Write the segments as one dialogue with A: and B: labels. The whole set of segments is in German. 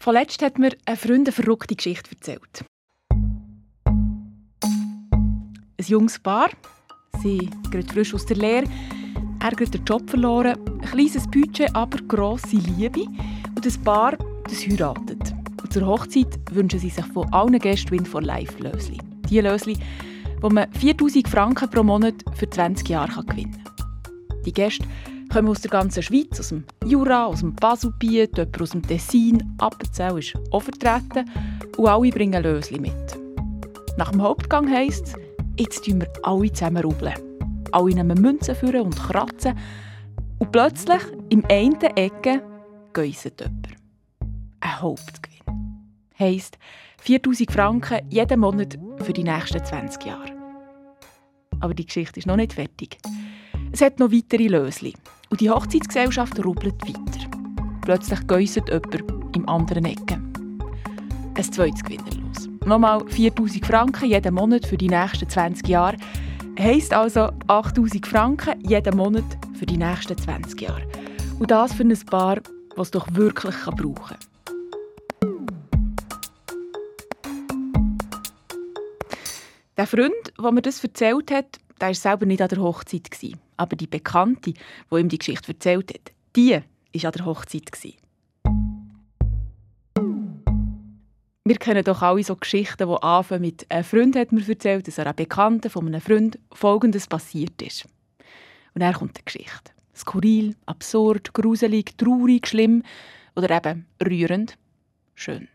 A: Vorletzt hat mir ein Freund eine verrückte Geschichte erzählt. Ein junges Paar, sie gerade frisch aus der Lehre, er hat den Job verloren, ein kleines Budget, aber grosse Liebe. Und das Paar, das heiratet. Und zur Hochzeit wünschen sie sich von allen Gästen Win for Life Lösli. Die Lösli, wo man 4000 Franken pro Monat für 20 Jahre gewinnen kann. Die Gäste kommen aus der ganzen Schweiz, aus dem Jura, aus dem Baselbiet, jemand aus dem Tessin, Appenzell ist auch vertreten und alle bringen Lösli mit. Nach dem Hauptgang heisst es, jetzt tun wir alle zusammen rubbeln. Alle nehmen Münzen führen und kratzen und plötzlich im einen Ecke geiset jemand. Ein Hauptgewinn. Heisst 4000 Franken jeden Monat für die nächsten 20 Jahre. Aber die Geschichte ist noch nicht fertig. Es hat noch weitere Lösli. Und die Hochzeitsgesellschaft rubbelt weiter. Plötzlich geiset jemand im anderen Ecke. Ein zweites Gewinnerlos. Nochmal 4000 Franken jeden Monat für die nächsten 20 Jahre. Heisst also 8000 Franken jeden Monat für die nächsten 20 Jahre. Und das für ein Paar, das es doch wirklich brauchen kann. Der Freund, der mir das erzählt hat, war selber nicht an der Hochzeit. Aber die Bekannte, die ihm die Geschichte erzählt hat, die war an der Hochzeit. Wir kennen doch alle so Geschichten, die anfangen mit «Ein Freund hat mir erzählt, dass einer Bekannten von einem Freund Folgendes passiert ist». Und dann kommt die Geschichte. Skurril, absurd, gruselig, traurig, schlimm oder eben rührend, schön.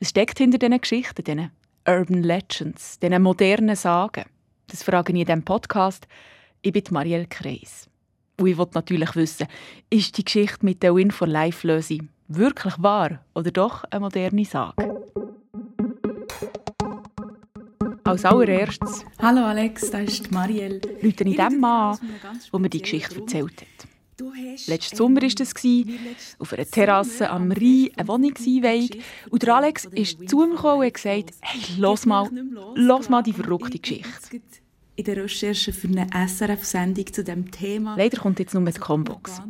A: Was steckt hinter diesen Geschichten, diesen Urban Legends, diesen modernen Sagen? Das frage ich in diesem Podcast. Ich bin Marielle Kreis. Und ich wollte natürlich wissen, ist die Geschichte mit der Win for Life Lösung wirklich wahr oder doch eine moderne Sage? Als allererstes.
B: Hallo Alex, da ist Marielle.
A: Leute in dem Mann wo mir die Geschichte erzählt hat. Letzten Sommer war das, auf einer Terrasse am Rhein, eine Wohnungseinweihung. Und der Alex ist zu mir gekommen und gesagt, hey, los mal, los mal die verrückte Geschichte.
B: In der Recherche für eine SRF-Sendung zu diesem Thema.
A: Leider kommt jetzt nur das Combox.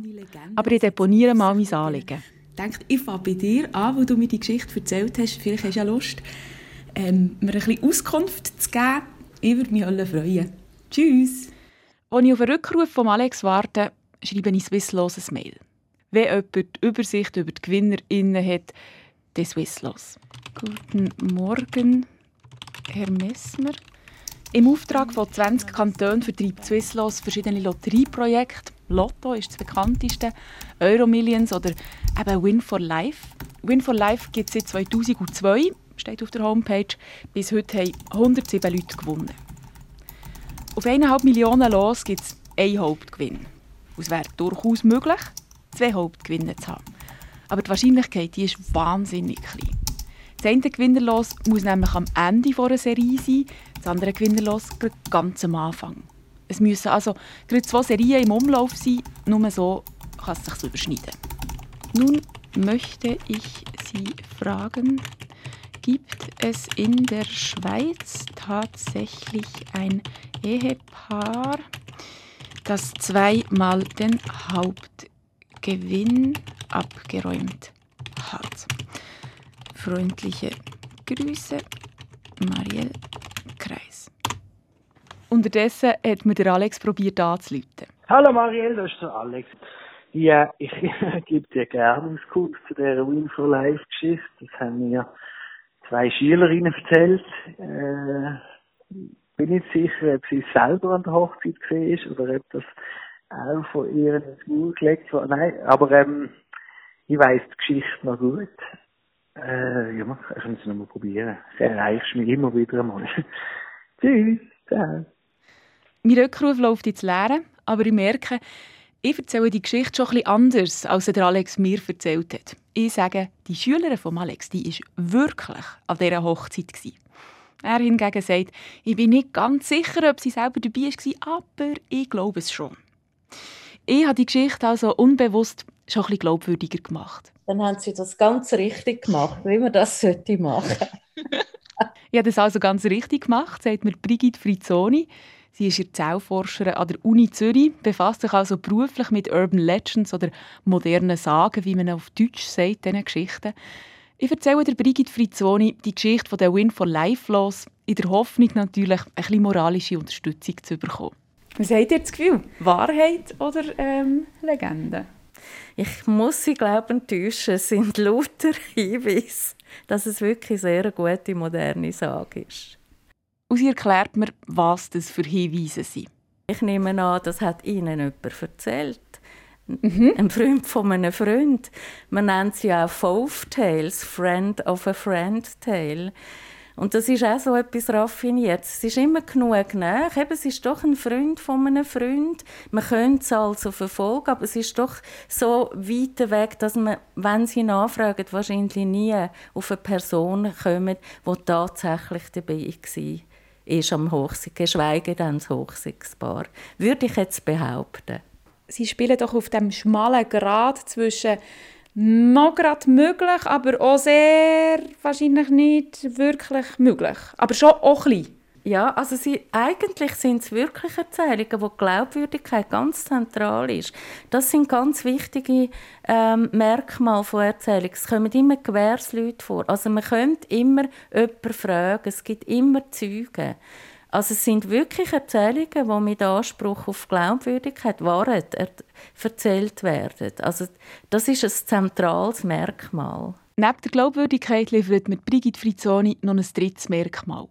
A: Aber ich deponiere mal mein Anliegen.
B: Ich denke, ich fange bei dir an, wo du mir die Geschichte erzählt hast. Vielleicht hast du ja Lust, ähm, mir ein bisschen Auskunft zu geben. Ich würde mich freuen. Tschüss.
A: Als ich auf einen Rückruf von Alex warte, schreibe ich Swisslos ein Mail. Wenn jemand die Übersicht über die GewinnerInnen hat, dann Swisslos. Guten Morgen, Herr Messmer. Im Auftrag von 20 Kantonen vertreibt Swisslos verschiedene Lotterieprojekte. Lotto ist das bekannteste, Euromillions oder eben Win for Life. Win for Life gibt es seit 2002, steht auf der Homepage. Bis heute haben 107 Leute gewonnen. Auf 1,5 Millionen Los gibt es einen Hauptgewinn. Es wäre durchaus möglich, zwei Hauptgewinne zu haben. Aber die Wahrscheinlichkeit die ist wahnsinnig klein. Das eine Gewinnerlos muss nämlich am Ende einer Serie sein, das andere Gewinnerlos ganz am Anfang. Es müssen also gerade zwei Serien im Umlauf sein, nur so kann es sich überschneiden. Nun möchte ich Sie fragen, gibt es in der Schweiz tatsächlich ein Ehepaar, das zweimal den Hauptgewinn abgeräumt hat. Freundliche Grüße, Marielle. Unterdessen hat mir der Alex probiert anzuleiten.
C: Hallo Marielle, das ist der Alex. Ja, ich gebe dir gerne Auskunft zu dieser Win for Life Geschichte. Das haben mir zwei Schülerinnen erzählt. Äh, bin nicht sicher, ob sie selber an der Hochzeit war oder ob das auch von ihr ins Maul gelegt war. Nein, aber ähm, ich weiss die Geschichte noch gut. Äh, ja, ich kann es nochmal probieren. Das erreichst mich immer wieder einmal. Tschüss. Ciao.
A: Mein Rückruf läuft ins Leere, aber ich merke, ich erzähle die Geschichte schon etwas anders, als der Alex mir erzählt hat. Ich sage, die Schülerin von Alex, die war wirklich an dieser Hochzeit. Er hingegen sagt, ich bin nicht ganz sicher, ob sie selber dabei war, aber ich glaube es schon. Ich habe die Geschichte also unbewusst schon bisschen glaubwürdiger gemacht.
D: Dann haben sie das ganz richtig gemacht, wie man das sollte machen.
A: ich habe das also ganz richtig gemacht, sagt mir Brigitte Frizzoni. Sie ist Erzählforscherin an der Uni Zürich, befasst sich also beruflich mit Urban Legends oder modernen Sagen, wie man auf Deutsch sagt, diesen Geschichten. Ich erzähle der Brigitte Frizzoni die Geschichte der Win for Life los, in der Hoffnung natürlich, ein bisschen moralische Unterstützung zu bekommen.
B: Was habt ihr das Gefühl? Wahrheit oder ähm, Legende?
D: Ich muss Sie glaube enttäuschen, es sind lauter Hinweise, dass es wirklich sehr eine gute moderne Sage ist.
A: Und sie erklärt mir, was das für Hinweise sind.
D: Ich nehme an, das hat Ihnen jemand erzählt. Mhm. Ein Freund von einem Freund. Man nennt sie auch Fove Tales, Friend of a Friend Tale. Und das ist auch so etwas raffiniert. Es ist immer genug nah. Eben, es ist doch ein Freund von einem Freund. Man könnte es also verfolgen, aber es ist doch so weit weg, dass man, wenn sie nachfragen, wahrscheinlich nie auf eine Person kommen, die tatsächlich dabei war ist am Hochsee, geschweige denn das Hochseepaar. Würde ich jetzt behaupten.
B: Sie spielen doch auf dem schmalen Grad zwischen noch gerade möglich, aber auch sehr wahrscheinlich nicht wirklich möglich. Aber schon auch ein bisschen.
D: Ja, also sie, eigentlich sind es wirklich Erzählungen, wo die Glaubwürdigkeit ganz zentral ist. Das sind ganz wichtige ähm, Merkmale von Erzählungen. Es kommen immer Gewährsleute vor. Also man könnte immer jemanden fragen, es gibt immer Zeugen. Also es sind wirklich Erzählungen, die mit Anspruch auf Glaubwürdigkeit, Wahrheit erzählt werden. Also das ist ein zentrales Merkmal.
A: Neben der Glaubwürdigkeit liefert mit Brigitte Frizzoni noch ein drittes Merkmal.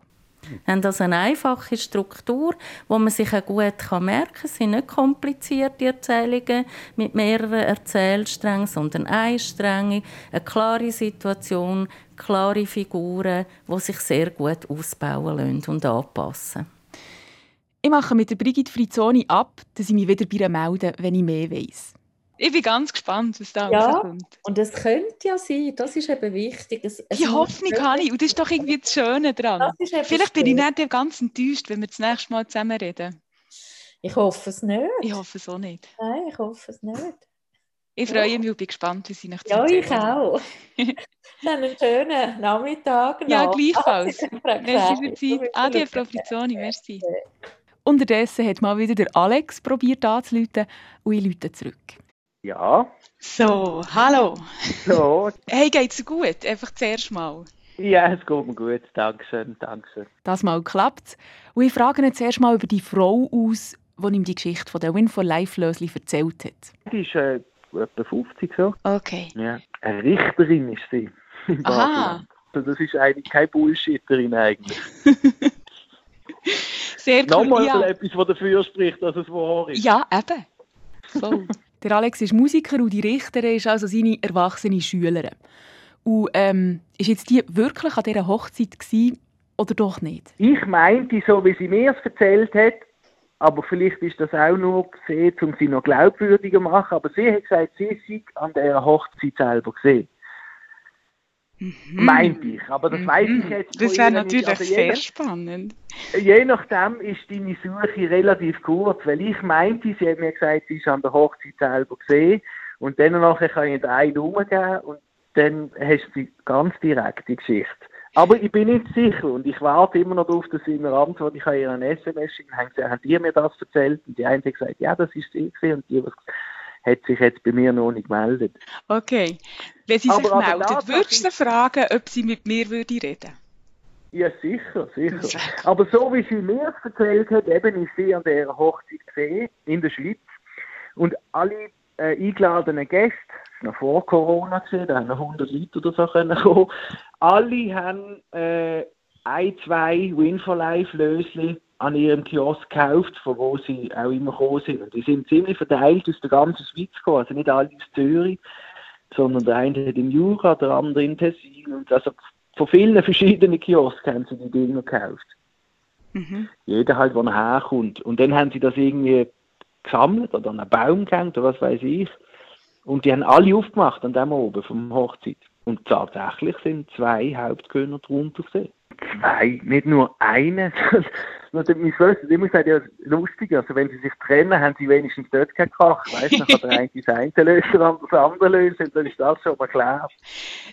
D: Haben also eine einfache Struktur, wo man sich auch gut merken kann. Es sind nicht komplizierte Erzählungen mit mehreren Erzählsträngen, sondern einsträngig, eine klare Situation, klare Figuren, die sich sehr gut ausbauen lassen und anpassen.
A: Ich mache mit der Brigitte Frizzoni ab, dass ich mich wieder bei ihr melde, wenn ich mehr weiss. Ich bin ganz gespannt, was da
D: ja, rauskommt. Und es könnte ja sein, das ist eben wichtig. Es,
A: es Die Hoffnung habe ich und das ist doch irgendwie das Schöne daran. Vielleicht bin ich nicht ganz enttäuscht, wenn wir das nächste Mal zusammen reden.
D: Ich hoffe es nicht.
A: Ich hoffe es auch nicht.
D: Nein, ich hoffe es nicht.
A: Ich freue ja. mich und bin gespannt, wie Sie nach
D: Ja, ich auch. Dann einen schönen Nachmittag.
A: Noch. Ja, gleichfalls. Merci für die Zeit. Adi, Frau Frizzoni, merci. Unterdessen hat mal wieder der Alex probiert anzuleiten und ich lüte zurück.
C: Ja.
A: So, hallo.
C: So.
A: Hey, geht's gut? Einfach zuerst mal.
C: Ja, es geht mir gut. Dankeschön, Dankeschön.
A: Das mal klappt. Und ich frage ihn zuerst mal über die Frau aus, die ihm die Geschichte von der Win for Life Lösli erzählt hat.
C: Die ist äh, etwa 50 so.
A: Okay.
C: Ja. Eine Richterin ist sie.
A: Aha.
C: Also das ist eigentlich keine Bullshitterin eigentlich.
A: Sehr cool,
C: Nochmal
A: ja.
C: etwas, das dafür spricht, dass es wahr ist.
A: Ja, eben. Voll. Der Alex ist Musiker und die Richterin ist also seine erwachsene Schülerin. Und ähm, ist jetzt die wirklich an dieser Hochzeit gewesen, oder doch nicht?
C: Ich meinte, so wie sie mir es erzählt hat, aber vielleicht ist das auch nur gesehen, um sie noch glaubwürdiger zu machen, aber sie hat gesagt, sie sei an der Hochzeit selber gesehen.
A: Mhm.
C: Meinte ich, aber das weiß ich jetzt
A: Das wäre natürlich.
C: Also
A: sehr
C: nach-
A: spannend.
C: Je nachdem ist deine Suche relativ kurz, weil ich meinte, sie hat mir gesagt, sie ist an der Hochzeit selber gesehen und dann nachher kann ich einen umgeben und dann hast du die ganz direkte Geschichte. Aber ich bin nicht sicher und ich warte immer noch darauf, dass sie mir antwortet. Ich habe ihr ein SMS schicken, haben gesagt, haben die mir das erzählt? Und die eine hat gesagt, ja, das ist sie und die was hat sich jetzt bei mir noch nicht gemeldet.
A: Okay. Wenn sie
C: Aber-
A: sich
C: aber
A: meldet,
C: da-
A: würdest du fragen, ob sie mit mir würde reden
C: Ja, sicher, sicher. Aber so wie sie mir erzählt hat, eben ist sie an der Hochzeit gesehen, in der Schweiz. Und alle äh, eingeladenen Gäste, das war noch vor Corona, gewesen, da haben noch 100 Leute oder so können kommen, alle haben äh, ein, zwei Win for Life Lösli an ihrem Kiosk gekauft, von wo sie auch immer gekommen sind. Und die sind ziemlich verteilt aus der ganzen Schweiz gekommen, also nicht alle aus Zürich, sondern der eine hat im Jura, der andere in Tessin. Und also von vielen verschiedenen Kiosken haben sie die Dinger gekauft.
A: Mhm.
C: Jeder halt, wo er herkommt. Und dann haben sie das irgendwie gesammelt oder an einen Baum gehängt oder was weiß ich. Und die haben alle aufgemacht an dem oben vom Hochzeit. Und tatsächlich sind zwei Hauptkönner drunter gesehen. Zwei, nicht nur eine. Meine Schwester immer gesagt, ja, lustig, also wenn sie sich trennen, haben sie wenigstens dort keinen Krach. Weißt du, dann kann der eine das eine lösen, der andere das andere lösen, und dann ist das schon mal klar.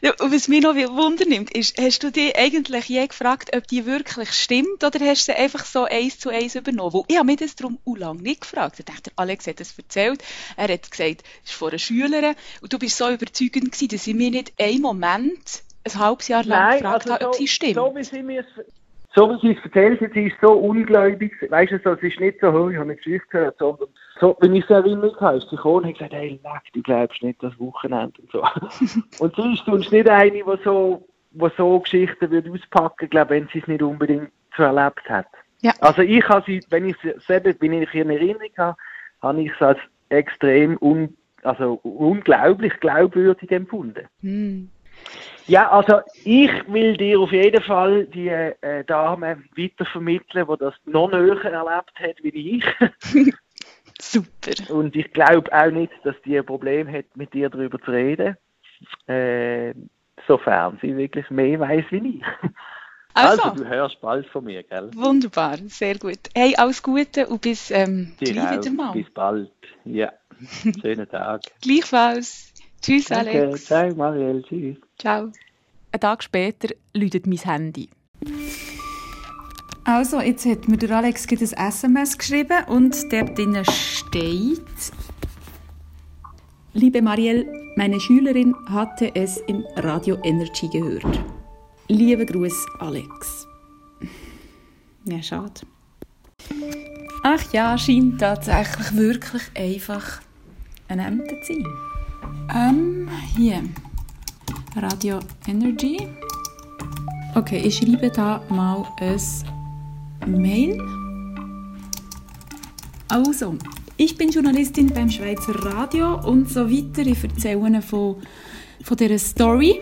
B: Ja, und was mich noch wundernimmt, ist, hast du dich eigentlich je gefragt, ob die wirklich stimmt, oder hast du sie einfach so eins zu eins übernommen? Weil ich habe mich das darum auch lange nicht gefragt. Ich dachte, Alex hat es erzählt, er hat gesagt, es ist von einer Schülerin, und du bist so überzeugend gewesen, dass ich mir nicht einen Moment ein halbes Jahr lang Nein, gefragt also habe, ob sie stimmt.
C: So wie sie mir so wie sie es erzählt hat, sie ist so ungläubig. Weißt du, so, es ist nicht so, oh, ich habe eine Geschichte gehört, sondern so, wenn ich sie erinnert habe, ist sie gekommen und hat gesagt, hey, leck, du glaubst nicht das Wochenende und so. und sie ist sonst nicht eine, die so, die so Geschichten würde auspacken, glaube wenn sie es nicht unbedingt so erlebt hat. Ja. Also ich habe sie, wenn ich sie selber, wenn ich in Erinnerung habe, habe ich sie als extrem un, also unglaublich glaubwürdig empfunden. Hm. Ja, also ich will dir auf jeden Fall die äh, Dame weitervermitteln, die das noch näher erlebt hat wie ich.
B: Super.
C: Und ich glaube auch nicht, dass die ein Problem hat, mit dir darüber zu reden. Äh, sofern sie wirklich mehr weiß wie ich.
B: Also,
C: also, du hörst bald von mir, gell?
B: Wunderbar, sehr gut. Hey, alles Gute und bis ähm,
C: gleich wieder mal. Bis bald, ja. Schönen Tag.
B: Gleichfalls. Tschüss,
C: Danke.
B: Alex.
C: Ciao, Marielle. Tschüss.
B: Ciao.
A: Ein Tag später läutet mein Handy.
B: Also, jetzt hat mir der Alex ein SMS geschrieben und dort drinnen steht: Liebe Marielle, meine Schülerin hatte es im Radio Energy gehört. Liebe Gruß, Alex. Ja, schade. Ach ja, scheint tatsächlich wirklich einfach ein Ämter zu sein. Ähm, hier. Radio Energy. Okay, ich schreibe da mal ein Mail. Also, ich bin Journalistin beim Schweizer Radio und so weiter. Ich erzähle von, von dieser Story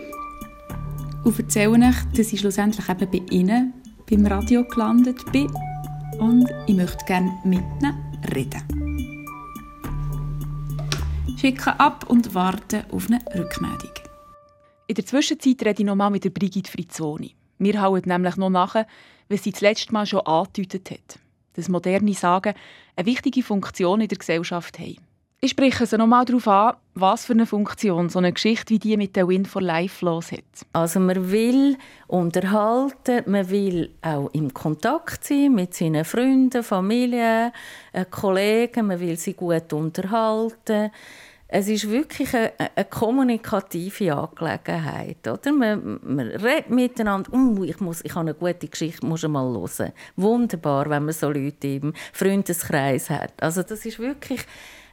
B: und erzähle euch, dass ich schlussendlich eben bei Ihnen beim Radio gelandet bin und ich möchte gerne mit Ihnen reden. Schicke ab und warte auf eine Rückmeldung.
A: In der Zwischenzeit rede ich nochmal mit der Brigitte Frizzoni. Wir hauen nämlich noch nach, was sie das letzte Mal schon angedeutet hat. Dass moderne Sagen eine wichtige Funktion in der Gesellschaft haben. Ich spreche sie nochmal darauf an, was für eine Funktion so eine Geschichte wie die mit der Win for Life los hat.
D: Also man will unterhalten, man will auch im Kontakt sein mit seinen Freunden, Familie, äh, Kollegen, man will sie gut unterhalten. Es ist wirklich eine, eine kommunikative Angelegenheit. Oder? Man, man redet miteinander. Uh, ich, muss, ich habe eine gute Geschichte, muss mal hören. Wunderbar, wenn man so Leute im Freundeskreis hat. Also das ist wirklich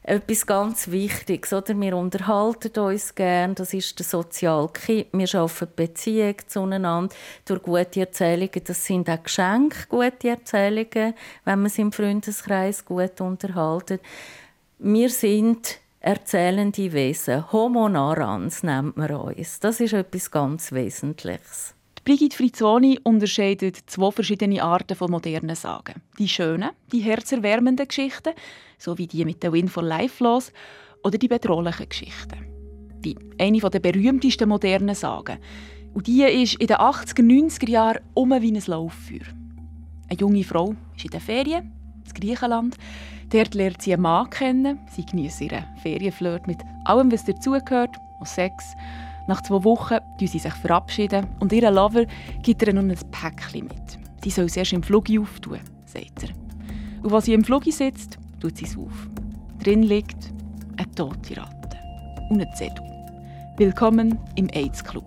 D: etwas ganz Wichtiges. Oder? Wir unterhalten uns gern, das ist der soziale Kipp. Wir schaffen Beziehungen zueinander durch gute Erzählungen. Das sind auch Geschenke, gute Erzählungen, wenn man sich im Freundeskreis gut unterhalten. Wir sind erzählende Wesen. Homo narans nennt man uns. Das ist etwas ganz Wesentliches.
A: Brigitte Frizzoni unterscheidet zwei verschiedene Arten von modernen Sagen. Die schönen, die herzerwärmenden Geschichten, so wie die mit der Win for Life los, oder die bedrohlichen Geschichten. Die eine der berühmtesten modernen Sagen. Und die ist in den 80er, 90er Jahren um wie ein Lauffeuer. Eine junge Frau ist in den Ferien in Griechenland. Dort lernt sie einen Mann kennen. Sie genießt ihren Ferienflirt mit allem, was dazugehört, auch Sex. Nach zwei Wochen verabschieden sie sich verabschieden und ihr Lover gibt ihr nun ein Päckchen mit. Sie soll es erst im Flug auftun, sagt er. Und als sie im Flug sitzt, tut sie es auf. Drin liegt eine tote Ratte und ein Zettel. Willkommen im AIDS-Club.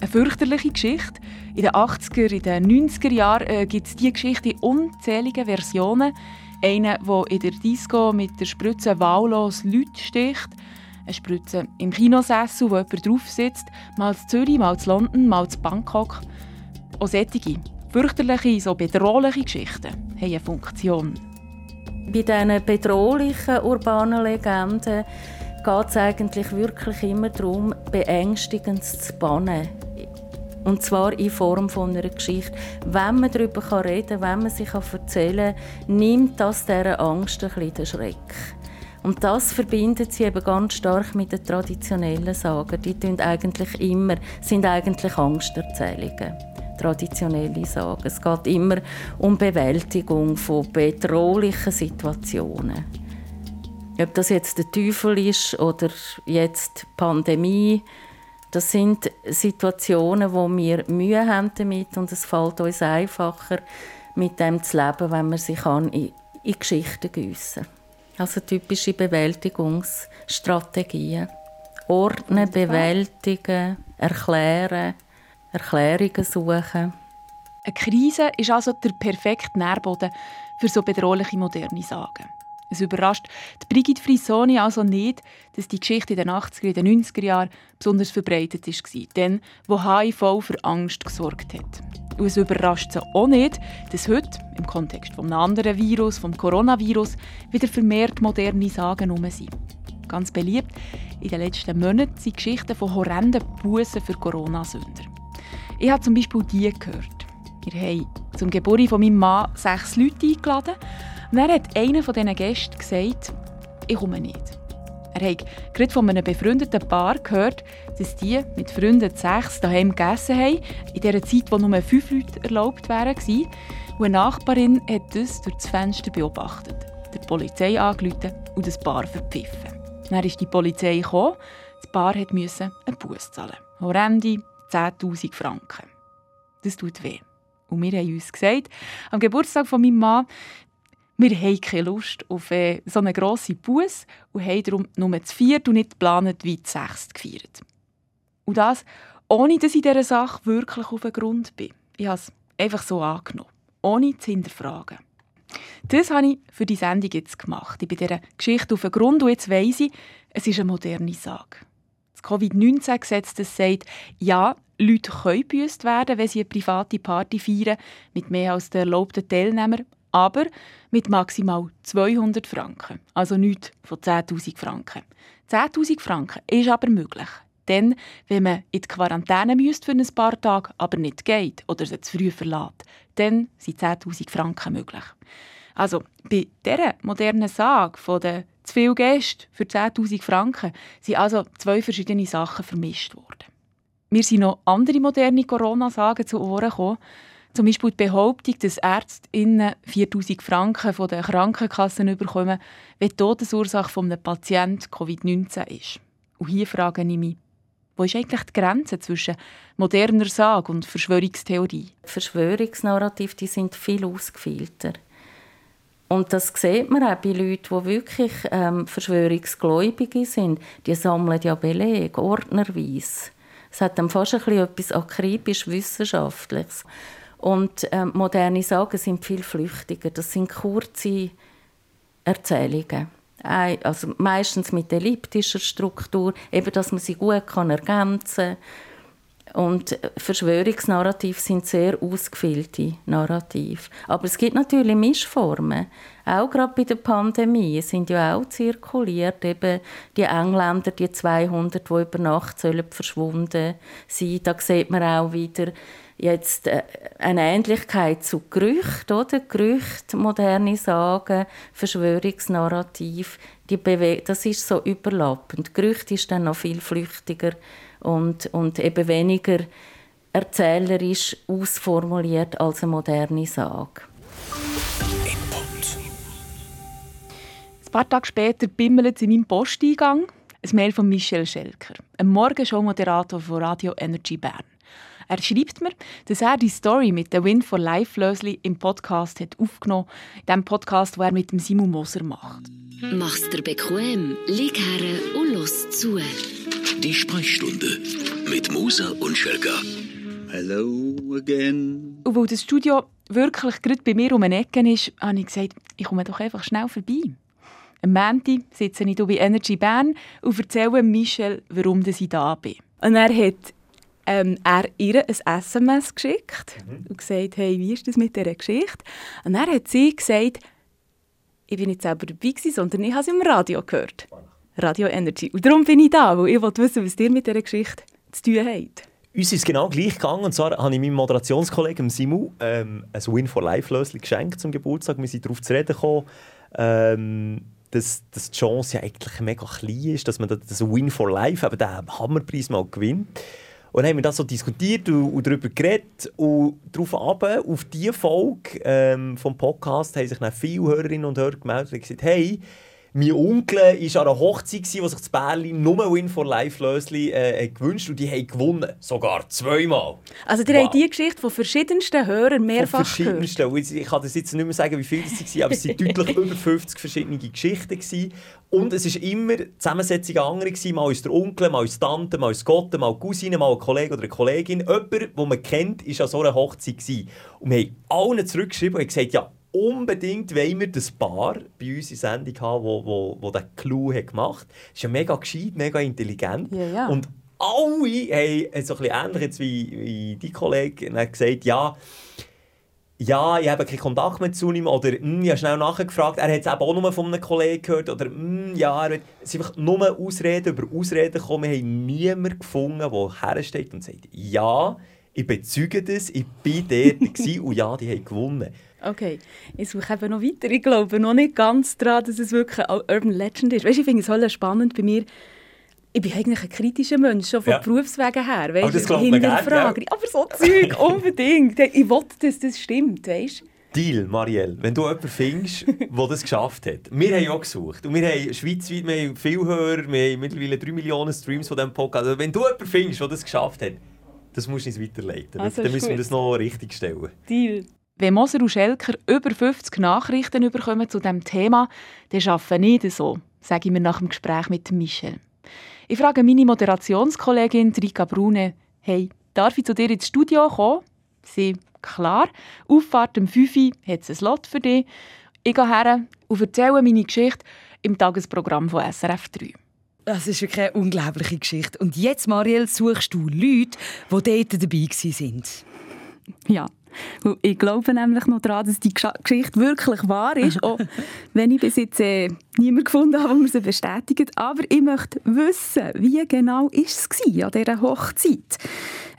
A: Eine fürchterliche Geschichte. In den 80er, in den 90er Jahren äh, gibt es diese Geschichte in unzähligen Versionen. Eine, der in der Disco mit der Spritze wahllos Leute sticht. Eine Spritze im Kinosessel, wo jemand drauf sitzt. Mal zu Zürich, mal zu London, mal zu Bangkok. Auch solche fürchterliche, so bedrohliche Geschichten haben eine Funktion.
D: Bei diesen bedrohlichen urbanen Legenden geht es eigentlich wirklich immer darum, beängstigend zu bannen. Und zwar in Form von einer Geschichte. Wenn man darüber reden kann, wenn man sich erzählen kann, nimmt das dieser Angst ein bisschen den Schreck. Und das verbindet sie eben ganz stark mit den traditionellen Sagen. Die sind eigentlich immer sind eigentlich Angsterzählungen. Traditionelle Sagen. Es geht immer um Bewältigung von bedrohlichen Situationen. Ob das jetzt der Teufel ist oder jetzt Pandemie, das sind Situationen, wo wir Mühe haben damit und es fällt uns einfacher, mit dem zu leben, wenn man sich in, in Geschichten gießen. Also typische Bewältigungsstrategien. Ordnen, bewältigen, erklären, Erklärungen suchen.
A: Eine Krise ist also der perfekte Nährboden für so bedrohliche moderne Sagen. Es überrascht die Brigitte Frisoni also nicht, dass die Geschichte in den 80er und den 90er Jahren besonders verbreitet war, denn wo HIV für Angst gesorgt hat. Und es überrascht sie auch nicht, dass heute, im Kontext einem anderen Virus, vom Coronavirus, wieder vermehrt moderne Sagen herum sind. Ganz beliebt in den letzten Monaten sind Geschichten von horrenden Bussen für Corona-Sünder. Ich habe zum Beispiel die gehört. Wir haben zum Geburt von meinem Mann sechs Leute eingeladen und dann hat einer von diesen Gästen gesagt, ich komme nicht. Er hat gerade von einem befreundeten Paar gehört, dass die mit Freunden sechs daheim gegessen haben, in der Zeit, wo nur fünf Leute erlaubt waren. Und eine Nachbarin hat das durch das Fenster beobachtet, der Polizei angerufen und das Paar verpfiffen. Dann ist die Polizei gekommen, das Paar musste einen Bus zahlen. Horrende 10'000 Franken. Das tut weh. Und wir haben uns gesagt, am Geburtstag von meinem Mann, wir haben keine Lust auf äh, so einen grossen Bus und haben darum nur zu viert und nicht geplant wie zu sechst gefeiert. Und das, ohne dass ich dieser Sache wirklich auf den Grund bin. Ich habe es einfach so angenommen, ohne zu hinterfragen. Das habe ich für die Sendung jetzt gemacht. Ich bin dieser Geschichte auf den Grund und jetzt weiss ich, es ist eine moderne Sage. Das Covid-19-Gesetz sagt, ja, Leute können gebüßt werden, wenn sie eine private Party feiern, mit mehr als den erlaubten Teilnehmern, aber mit maximal 200 Franken, also nichts von 10'000 Franken. 10'000 Franken ist aber möglich. Dann, wenn man in die Quarantäne müsste für ein paar Tage, aber nicht geht oder sie zu früh verlässt, dann sind 10'000 Franken möglich. Also bei dieser modernen Sage von den zu vielen Gästen für 10'000 Franken sind also zwei verschiedene Sachen vermischt worden. Mir sind noch andere moderne Corona-Sagen zu Ohren gekommen, zum Beispiel die Behauptung, dass ÄrztInnen 4000 Franken von den Krankenkassen bekommen, wenn die Todesursache von einem Patienten Covid-19 ist. Und hier frage ich mich, wo ist eigentlich die Grenze zwischen moderner Sage und Verschwörungstheorie?
D: Verschwörungsnarrative die sind viel ausgefeilter. Und das sieht man auch bei Leuten, die wirklich ähm, Verschwörungsgläubige sind. Die sammeln ja Belege, ordnerweise. Es hat dann fast ein bisschen etwas akribisch-wissenschaftliches. Und ähm, moderne Sagen sind viel flüchtiger. Das sind kurze Erzählungen. Also meistens mit elliptischer Struktur, eben, dass man sie gut ergänzen kann. Und Verschwörungsnarrative sind sehr ausgefeilte Narrative. Aber es gibt natürlich Mischformen. Auch gerade bei der Pandemie sind ja auch zirkuliert, eben die Engländer, die 200, die über Nacht sollen verschwunden sind. Da sieht man auch wieder jetzt äh, eine Ähnlichkeit zu Gerücht, oder? Gerücht, moderne Sagen, Verschwörungsnarrativ, die Bewe das ist so überlappend. Gerücht ist dann noch viel flüchtiger und, und eben weniger erzählerisch ausformuliert als eine moderne Sage.
A: Ein paar Tage später bimmelt es in meinem Posteingang ein Mail von Michel Schelker, einem Morgenshow-Moderator von Radio Energy Bern. Er schreibt mir, dass er die Story mit der Win for Life Lösli im Podcast hat aufgenommen, in dem Podcast, wo er mit dem Simon Moser macht.
E: Mach's dir bequem, lieg her und los zu.
F: Die Sprechstunde mit Moser und Schelka.
G: Hello again.
A: Und weil das Studio wirklich gerade bei mir um eine Ecke ist, habe ich gesagt, ich komme doch einfach schnell vorbei. Am Montag sitze ich hier bei Energy Bern und erzähle Michelle, warum ich da bin. Und er hat ähm, er ihr ein SMS geschickt mhm. und gesagt, hey, wie ist das mit dieser Geschichte? Und dann hat sie gesagt, ich bin nicht selber dabei gewesen, sondern ich habe es im Radio gehört. Radio Energy. Und darum bin ich da, weil ich wollte wissen, was ihr mit dieser Geschichte zu tun habt.
H: Uns ist genau gleich gegangen. Und zwar habe ich meinem Moderationskollegen Simu ähm, ein Win for Life Lösung geschenkt zum Geburtstag. Wir sind darauf zu reden gekommen. Ähm, dass, dass die Chance ja eigentlich mega klein ist, dass man das Win for Life, eben den Hammerpreis mal gewinnt. Und dann haben wir das so diskutiert und, und darüber geredet. Und darauf ab, auf diese Folge ähm, vom Podcast haben sich dann viele Hörerinnen und Hörer gemeldet und gesagt, hey, mein Onkel war an einer Hochzeit, wo sich das Berlin nur Win for Life Lösli äh, gewünscht und die haben gewonnen. Sogar zweimal.
A: Also, ihr wow. habt die Geschichte von verschiedensten Hörern mehrfach von verschiedensten.
H: gehört? Ich kann das jetzt nicht mehr sagen, wie viele es waren, aber es waren deutlich über 50 verschiedene Geschichten. Gewesen. Und es war immer die Zusammensetzung andere. Gewesen. Mal ist der Onkel, mal ist die Tante, mal ist Gott, mal eine Cousine, mal ein Kollege oder eine Kollegin. Jemand, den man kennt, war an so einer Hochzeit. Gewesen. Und wir haben allen zurückgeschrieben und gesagt, ja, unbedingt wollen wir das Paar bei uns in Sendung haben, wo, wo, wo den Clou hat gemacht hat. Das ist ja mega gescheit, mega intelligent.
A: Ja, ja.
H: Und alle haben so ein bisschen ähnlich wie, wie die Kollegen gesagt, ja, ja, ich habe keinen Kontakt mehr zu ihm oder hm, ich habe schnell nachgefragt, er hat es auch nur von einem Kollegen gehört oder hm, ja, er es ist einfach nur Ausreden über Ausreden gekommen. Wir haben niemanden gefunden, der hersteht und sagt, ja, ich bezeuge das, ich bin dort und ja, die haben gewonnen.
A: Okay, ich suche eben noch weiter. Ich glaube noch nicht ganz daran, dass es wirklich eine Urban Legend ist. Weißt, ich finde es halt spannend bei mir. Ich bin eigentlich ein kritischer Mensch, schon von ja. Berufswegen her. Weißt,
H: aber das glaubt man gerne,
A: Aber so Zeug, unbedingt. Ich wollte, dass das stimmt, weißt
H: Deal, Marielle, wenn du jemanden findest, der das geschafft hat. Wir haben ja gesucht. Und wir haben schweizweit wir haben viele Hörer, wir haben mittlerweile 3 Millionen Streams von diesem Podcast. Also wenn du jemanden findest, der das geschafft hat, das musst du uns weiterleiten. Also, Dann müssen wir das noch richtig stellen.
A: Deal. Wenn Moser und Schelker über 50 Nachrichten bekommen zu diesem Thema, dann arbeiten nicht so, sage ich mir nach dem Gespräch mit Michel. Ich frage meine Moderationskollegin Rika Brune, hey, darf ich zu dir ins Studio kommen? Sie, klar. Auffahrt um 5 Uhr hat es ein Slot für dich. Ich gehe her und erzähle meine Geschichte im Tagesprogramm von SRF 3.
I: Das ist wirklich eine unglaubliche Geschichte. Und jetzt, Marielle, suchst du Leute, die dort dabei waren.
A: Ja, ich glaube nämlich noch daran, dass die Geschichte wirklich wahr ist, auch wenn ich bis jetzt äh, niemanden gefunden habe, der mir sie bestätigt. Aber ich möchte wissen, wie genau ist es an dieser Hochzeit?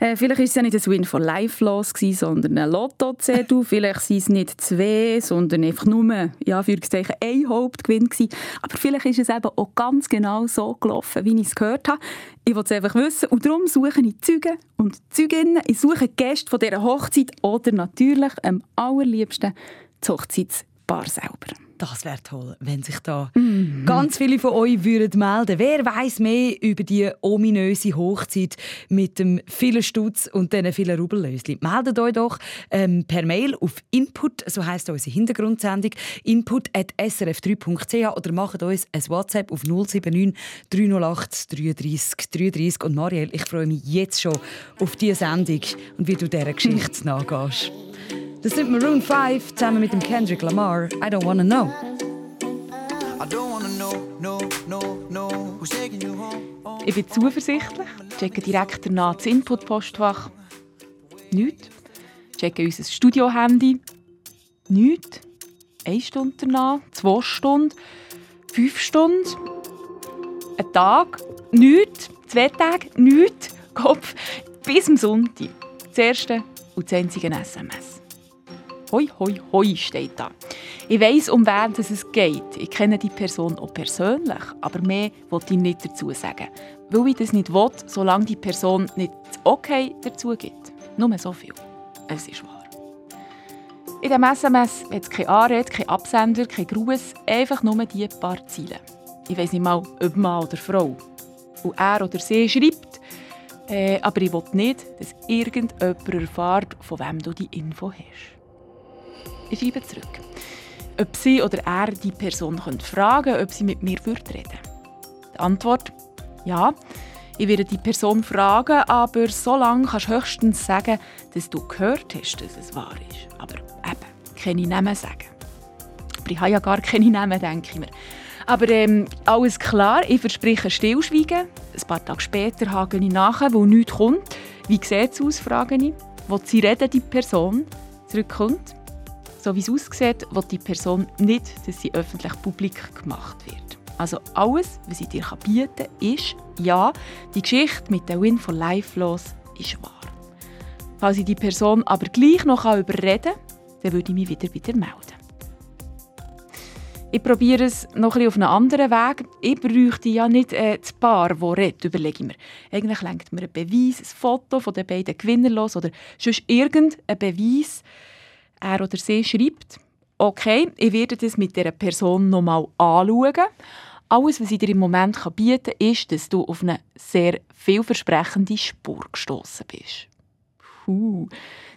A: Äh, vielleicht war es ja nicht ein Win for Life los, sondern ein Lotto-Zettel. vielleicht waren es nicht zwei, sondern einfach nur ja, für ein Hauptgewinn. Gewesen. Aber vielleicht ist es eben auch ganz genau so gelaufen, wie ich es gehört habe. Ich will es einfach wissen und darum suche ich Zeugen und Zeuginnen. Ich suche Gäste von dieser Hochzeit oder natürlich am allerliebsten das Hochzeitspaar selber.
I: Das wäre toll, wenn sich da mhm. ganz viele von euch würden melden. Wer weiß mehr über die ominöse Hochzeit mit dem vielen Stutz und den vielen Rubellöschen? Meldet euch doch ähm, per Mail auf Input, so heißt unsere Hintergrundsendung, input@srf3.ch oder macht uns ein WhatsApp auf 079 308 33 33. Und Marielle, ich freue mich jetzt schon auf diese Sendung und wie du dieser Geschichte nachgehst. Das sind Maroon 5 zusammen mit dem Kendrick Lamar. I don't wanna know.
A: Ich bin zuversichtlich, checke direkt danach das Input-Postfach. Nichts. Checke unser Studio-Handy. Nichts. Eine Stunde danach, zwei Stunden, fünf Stunden, ein Tag, nichts, zwei Tage, nichts, Kopf, bis zum Sonntag. Das erste und das einzige SMS. Hoi, hoi, hoi steht da. Ich weiss, um wen es geht. Ich kenne die Person auch persönlich, aber mehr wollte ich nicht dazu sagen. Weil ich das nicht will, solange die Person nicht das Okay dazu gibt. Nur so viel. Es ist wahr. In diesem SMS hat es keine Anrede, kein Absender, kein Gruß, einfach nur die paar Ziele. Ich weiss nicht mal, ob Mann oder Frau. Und er oder sie schreibt, äh, aber ich will nicht, dass irgendjemand erfährt, von wem du die Info hast. Ich schreibe zurück. Ob sie oder er die Person fragen können, ob sie mit mir reden würde. Die Antwort: Ja. Ich werde die Person fragen, aber so lange kannst du höchstens sagen, dass du gehört hast, dass es wahr ist. Aber eben, keine Namen sagen. Aber ich habe ja gar keine Namen, denke ich mir. Aber ähm, alles klar, ich verspreche Stillschweigen. Ein paar Tage später hake ich nachher, wo nichts kommt. Wie sieht es aus, frage ich. Wo sie reden, die Person zurückkommt. So wie es aussieht, will die Person nicht, dass sie öffentlich publik gemacht wird. Also alles, was ich dir bieten kann, ist, ja, die Geschichte mit der Win for Life los ist wahr. Falls ich die Person aber gleich noch überreden kann, dann würde ich mich wieder wieder melden. Ich probiere es noch ein auf einen anderen Weg. Ich bräuchte ja nicht äh, das Paar, das redet, überlege ich mir. Eigentlich lenkt mir ein Beweis, ein Foto von den beiden Gewinner los oder sonst irgendein Beweis. Er oder sie schreibt, okay, ich werde das mit dieser Person noch mal anschauen. Alles, was ich dir im Moment bieten kann, ist, dass du auf eine sehr vielversprechende Spur gestoßen bist. Puh,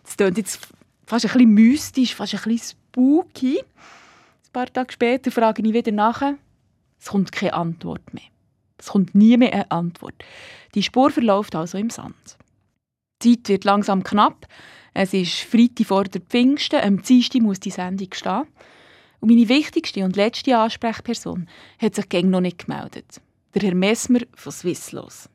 A: das klingt jetzt fast ein bisschen mystisch, fast ein bisschen spooky. Ein paar Tage später frage ich wieder nach. Es kommt keine Antwort mehr. Es kommt nie mehr eine Antwort. Die Spur verläuft also im Sand. Die Zeit wird langsam knapp. Es ist Freitag vor der Pfingsten. Am Dienstag muss die Sendung stehen. Und meine wichtigste und letzte Ansprechperson hat sich gegen noch nicht gemeldet. Der Herr Messmer von Swisslos.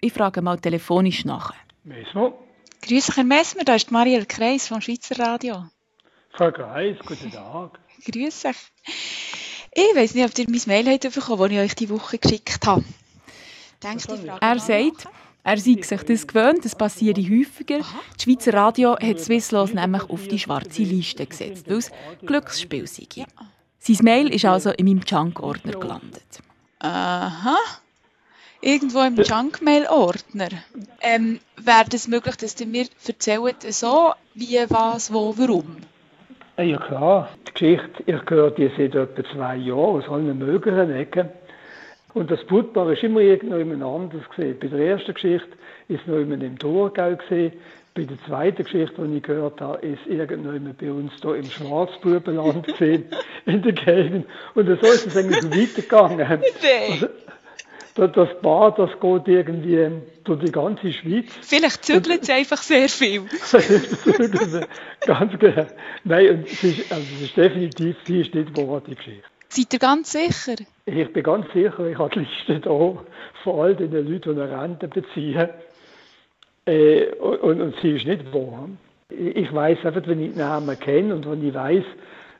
A: Ich frage mal telefonisch nach.
J: Messmer?
B: Grüß dich, Herr Messmer, da ist Marielle Kreis vom Schweizer Radio.
J: Frau Kreis, guten Tag.
B: Grüß dich. Ich weiß nicht, ob ihr mein Mail habt bekommen das ich euch diese Woche geschickt habe.
A: Denkt er sagt, er sei sich das gewöhnt, das passiert häufiger. Das Schweizer Radio hat Swisslos nämlich auf die schwarze Liste gesetzt, weil es Glücksspiel sei. Sein Mail ist also in meinem Junk-Ordner gelandet.
B: Aha. Irgendwo im Junk-Mail-Ordner. Ähm, Wäre es möglich, dass ihr mir erzählt, so, wie, was, wo, warum?
J: Ja klar, die Geschichte, ich höre die seit etwa zwei Jahren aus allen möglichen Ecken. Und das Blutbare ist immer irgendjemand anders gesehen. Bei der ersten Geschichte ist noch jemand im Thurgau gesehen. Bei der zweiten Geschichte, die ich gehört habe, ist irgendjemand bei uns hier im Schwarzbubenland gesehen, in der Gegend. Und so ist es eigentlich weitergegangen. Also, das Paar, das geht irgendwie durch die ganze Schweiz.
B: Vielleicht zügelt es einfach sehr viel.
J: ganz genau. Nein, und es ist, also es ist definitiv, sie ist nicht die Geschichte.
B: Seid ihr ganz sicher?
J: Ich bin ganz sicher, ich habe die Liste hier von all den Leuten, die eine Rente beziehen. Äh, und, und, sie ist nicht wahr. Ich weiß einfach, wenn ich die Namen kenne und wenn ich weiß,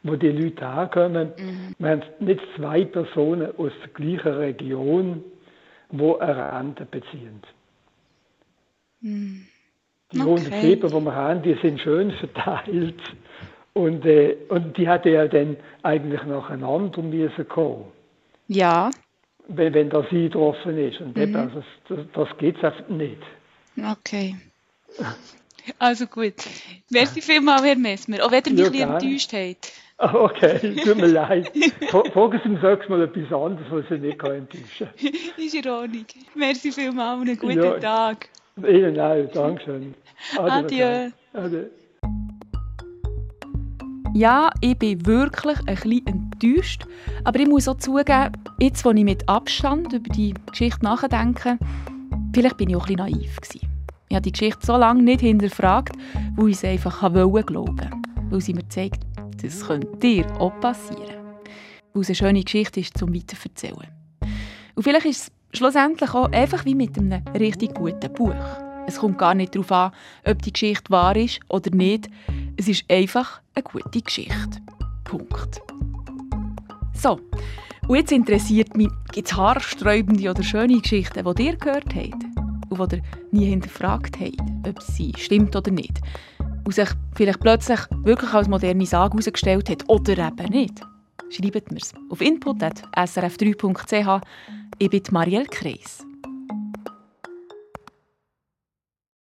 J: wo die Leute herkommen, mhm. wir haben nicht zwei Personen aus der gleichen Region, die eine Rente beziehen.
B: Mhm.
J: Die okay. 107, die wir haben, die sind schön verteilt. Und, äh, und die hatte ja dann eigentlich nacheinander müssen kommen.
B: Ja.
J: Wenn, wenn das eingetroffen ist. Und mhm. also das, das geht einfach nicht.
B: Okay. Also gut. Merci vielmals, Herr Messmer. Auch wenn ihr mich ja, ein enttäuscht habt.
J: Ah, okay, tut mir leid. Fragen Sie nächstes Mal etwas anderes, was Sie nicht enttäuschen kann.
B: ist Ordnung. Merci vielmals und einen guten ja, Tag.
J: Ihnen auch, Dankeschön.
B: Adieu.
J: Adieu.
A: Ja, ich bin wirklich ein bisschen enttäuscht. Aber ich muss auch zugeben, jetzt, wo ich mit Abstand über die Geschichte nachdenke, vielleicht bin ich auch ein bisschen naiv gewesen. Ich habe die Geschichte so lange nicht hinterfragt, weil ich es einfach glauben wollte. Weil sie mir zeigt, das könnte dir auch passieren. Weil es eine schöne Geschichte ist, zum weiterzuerzählen. Und vielleicht ist es schlussendlich auch einfach wie mit einem richtig guten Buch. Es kommt gar nicht darauf an, ob die Geschichte wahr ist oder nicht. Es ist einfach eine gute Geschichte. Punkt. So, und jetzt interessiert mich, gibt es haarsträubende oder schöne Geschichten, die ihr gehört habt und die ihr nie hinterfragt habt, ob sie stimmt oder nicht. Und sich vielleicht plötzlich wirklich als moderne Sage herausgestellt hat oder eben nicht. Schreibt mir es auf input.srf3.ch. Ich bin Marielle Kreis.